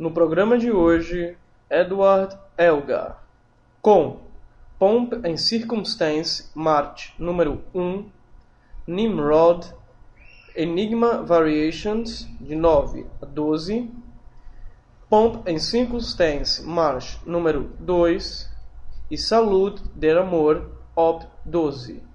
No programa de hoje, Edward Elgar, com Pomp and Circumstance, March número 1, Nimrod, Enigma Variations, de 9 a 12, Pomp and Circumstance, March número 2 e Saúde der Amor, Op 12.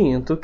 Tinto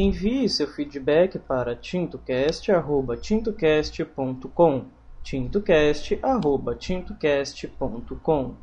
Envie seu feedback para tintocast@tintocast.com. tintocast@tintocast.com.